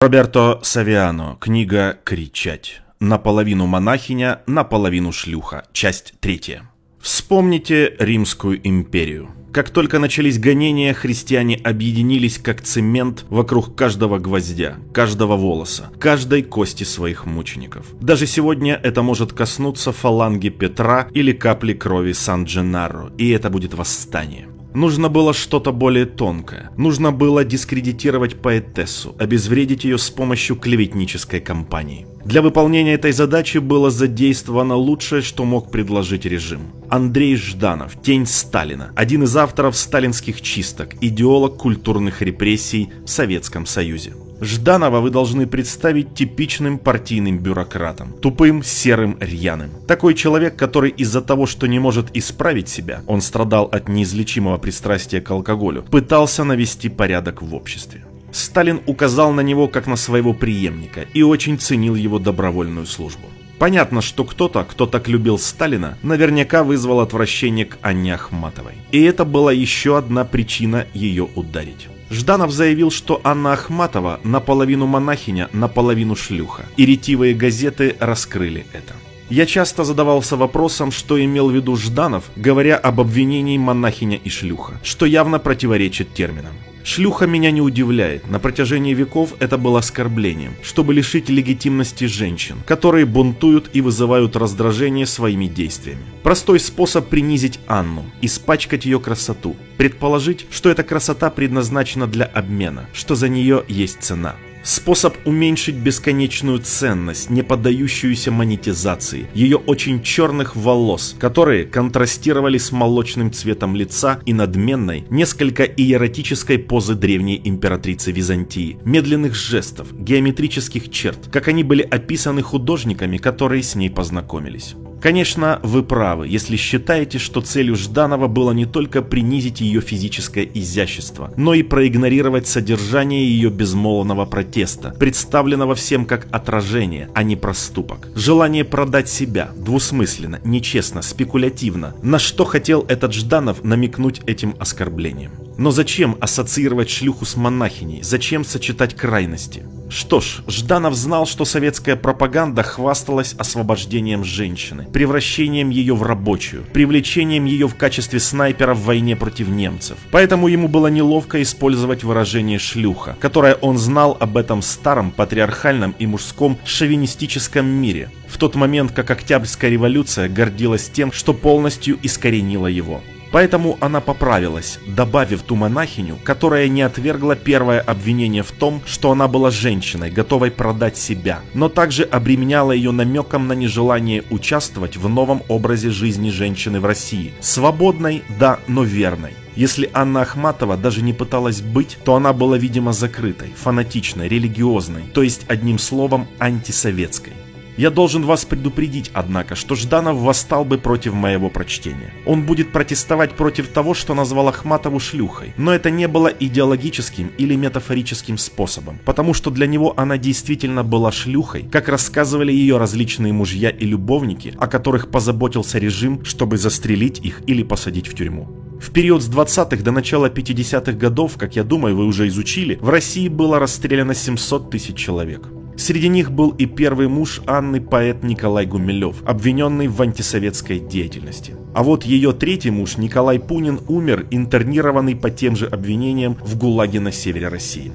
Роберто Савиано. Книга «Кричать». Наполовину монахиня, наполовину шлюха. Часть третья. Вспомните Римскую империю. Как только начались гонения, христиане объединились как цемент вокруг каждого гвоздя, каждого волоса, каждой кости своих мучеников. Даже сегодня это может коснуться фаланги Петра или капли крови Сан-Дженаро, и это будет восстание. Нужно было что-то более тонкое. Нужно было дискредитировать поэтессу, обезвредить ее с помощью клеветнической кампании. Для выполнения этой задачи было задействовано лучшее, что мог предложить режим. Андрей Жданов, тень Сталина, один из авторов сталинских чисток, идеолог культурных репрессий в Советском Союзе. Жданова вы должны представить типичным партийным бюрократом, тупым, серым, рьяным. Такой человек, который из-за того, что не может исправить себя, он страдал от неизлечимого пристрастия к алкоголю, пытался навести порядок в обществе. Сталин указал на него как на своего преемника и очень ценил его добровольную службу. Понятно, что кто-то, кто так любил Сталина, наверняка вызвал отвращение к Анне Ахматовой. И это была еще одна причина ее ударить. Жданов заявил, что Анна Ахматова наполовину монахиня, наполовину шлюха. И ретивые газеты раскрыли это. Я часто задавался вопросом, что имел в виду Жданов, говоря об обвинении монахиня и шлюха, что явно противоречит терминам. Шлюха меня не удивляет. На протяжении веков это было оскорблением, чтобы лишить легитимности женщин, которые бунтуют и вызывают раздражение своими действиями. Простой способ принизить Анну, испачкать ее красоту, предположить, что эта красота предназначена для обмена, что за нее есть цена. Способ уменьшить бесконечную ценность, не поддающуюся монетизации, ее очень черных волос, которые контрастировали с молочным цветом лица и надменной, несколько иеротической позы древней императрицы Византии, медленных жестов, геометрических черт, как они были описаны художниками, которые с ней познакомились. Конечно, вы правы, если считаете, что целью Жданова было не только принизить ее физическое изящество, но и проигнорировать содержание ее безмолвного протеста, представленного всем как отражение, а не проступок. Желание продать себя, двусмысленно, нечестно, спекулятивно, на что хотел этот Жданов намекнуть этим оскорблением. Но зачем ассоциировать шлюху с монахиней? Зачем сочетать крайности? Что ж, Жданов знал, что советская пропаганда хвасталась освобождением женщины, превращением ее в рабочую, привлечением ее в качестве снайпера в войне против немцев. Поэтому ему было неловко использовать выражение «шлюха», которое он знал об этом старом, патриархальном и мужском шовинистическом мире, в тот момент, как Октябрьская революция гордилась тем, что полностью искоренила его. Поэтому она поправилась, добавив ту монахиню, которая не отвергла первое обвинение в том, что она была женщиной, готовой продать себя, но также обременяла ее намеком на нежелание участвовать в новом образе жизни женщины в России. Свободной, да, но верной. Если Анна Ахматова даже не пыталась быть, то она была, видимо, закрытой, фанатичной, религиозной, то есть, одним словом, антисоветской. Я должен вас предупредить, однако, что Жданов восстал бы против моего прочтения. Он будет протестовать против того, что назвал Ахматову шлюхой, но это не было идеологическим или метафорическим способом, потому что для него она действительно была шлюхой, как рассказывали ее различные мужья и любовники, о которых позаботился режим, чтобы застрелить их или посадить в тюрьму. В период с 20-х до начала 50-х годов, как я думаю, вы уже изучили, в России было расстреляно 700 тысяч человек. Среди них был и первый муж Анны, поэт Николай Гумилев, обвиненный в антисоветской деятельности. А вот ее третий муж Николай Пунин умер, интернированный по тем же обвинениям в ГУЛАГе на севере России.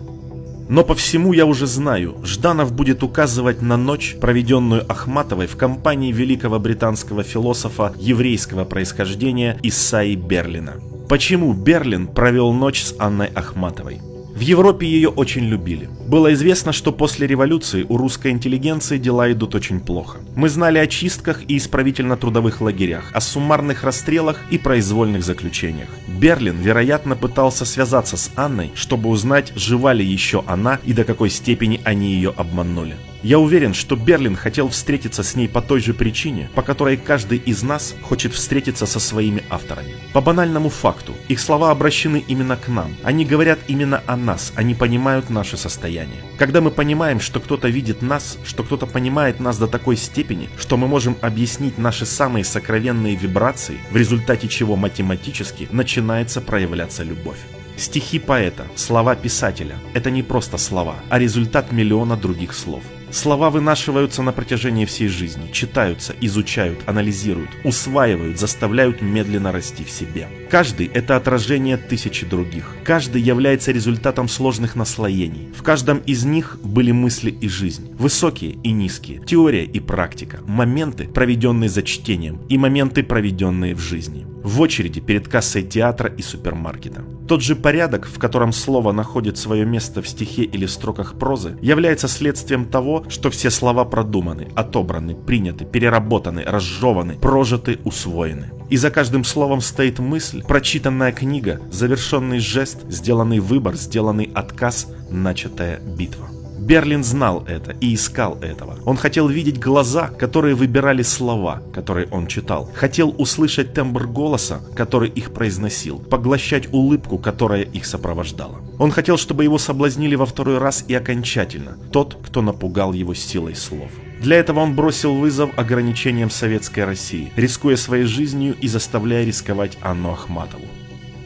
Но по всему я уже знаю, Жданов будет указывать на ночь, проведенную Ахматовой в компании великого британского философа еврейского происхождения Исаи Берлина. Почему Берлин провел ночь с Анной Ахматовой? Европе ее очень любили. Было известно, что после революции у русской интеллигенции дела идут очень плохо. Мы знали о чистках и исправительно-трудовых лагерях, о суммарных расстрелах и произвольных заключениях. Берлин, вероятно, пытался связаться с Анной, чтобы узнать, жива ли еще она и до какой степени они ее обманули. Я уверен, что Берлин хотел встретиться с ней по той же причине, по которой каждый из нас хочет встретиться со своими авторами. По банальному факту, их слова обращены именно к нам. Они говорят именно о нас, они понимают наше состояние. Когда мы понимаем, что кто-то видит нас, что кто-то понимает нас до такой степени, что мы можем объяснить наши самые сокровенные вибрации, в результате чего математически начинается проявляться любовь. Стихи поэта, слова писателя – это не просто слова, а результат миллиона других слов. Слова вынашиваются на протяжении всей жизни, читаются, изучают, анализируют, усваивают, заставляют медленно расти в себе. Каждый – это отражение тысячи других. Каждый является результатом сложных наслоений. В каждом из них были мысли и жизнь. Высокие и низкие, теория и практика, моменты, проведенные за чтением, и моменты, проведенные в жизни. В очереди перед кассой театра и супермаркета. Тот же порядок, в котором слово находит свое место в стихе или строках прозы, является следствием того, что все слова продуманы, отобраны, приняты, переработаны, разжеваны, прожиты, усвоены. И за каждым словом стоит мысль, прочитанная книга, завершенный жест, сделанный выбор, сделанный отказ, начатая битва. Берлин знал это и искал этого. Он хотел видеть глаза, которые выбирали слова, которые он читал. Хотел услышать тембр голоса, который их произносил, поглощать улыбку, которая их сопровождала. Он хотел, чтобы его соблазнили во второй раз и окончательно, тот, кто напугал его силой слов. Для этого он бросил вызов ограничениям советской России, рискуя своей жизнью и заставляя рисковать Анну Ахматову.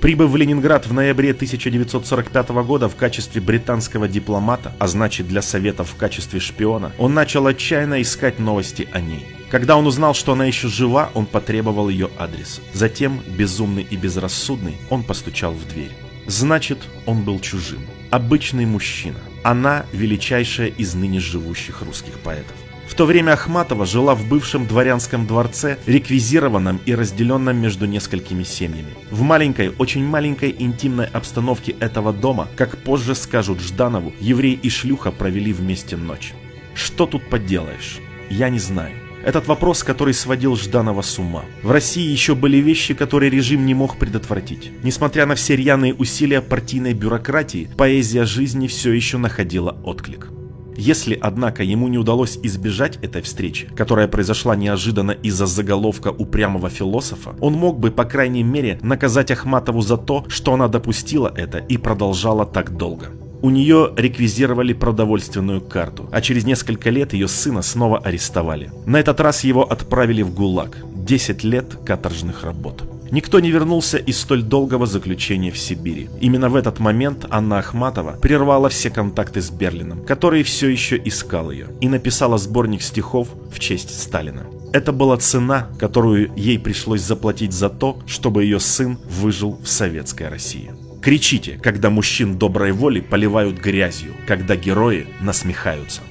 Прибыв в Ленинград в ноябре 1945 года в качестве британского дипломата, а значит для Советов в качестве шпиона, он начал отчаянно искать новости о ней. Когда он узнал, что она еще жива, он потребовал ее адрес. Затем, безумный и безрассудный, он постучал в дверь. Значит, он был чужим. Обычный мужчина. Она – величайшая из ныне живущих русских поэтов. В то время Ахматова жила в бывшем дворянском дворце, реквизированном и разделенном между несколькими семьями. В маленькой, очень маленькой интимной обстановке этого дома, как позже скажут Жданову, еврей и шлюха провели вместе ночь. Что тут поделаешь? Я не знаю. Этот вопрос, который сводил Жданова с ума. В России еще были вещи, которые режим не мог предотвратить. Несмотря на все рьяные усилия партийной бюрократии, поэзия жизни все еще находила отклик. Если, однако, ему не удалось избежать этой встречи, которая произошла неожиданно из-за заголовка упрямого философа, он мог бы, по крайней мере, наказать Ахматову за то, что она допустила это и продолжала так долго. У нее реквизировали продовольственную карту, а через несколько лет ее сына снова арестовали. На этот раз его отправили в ГУЛАГ. 10 лет каторжных работ. Никто не вернулся из столь долгого заключения в Сибири. Именно в этот момент Анна Ахматова прервала все контакты с Берлином, который все еще искал ее, и написала сборник стихов в честь Сталина. Это была цена, которую ей пришлось заплатить за то, чтобы ее сын выжил в советской России. Кричите, когда мужчин доброй воли поливают грязью, когда герои насмехаются.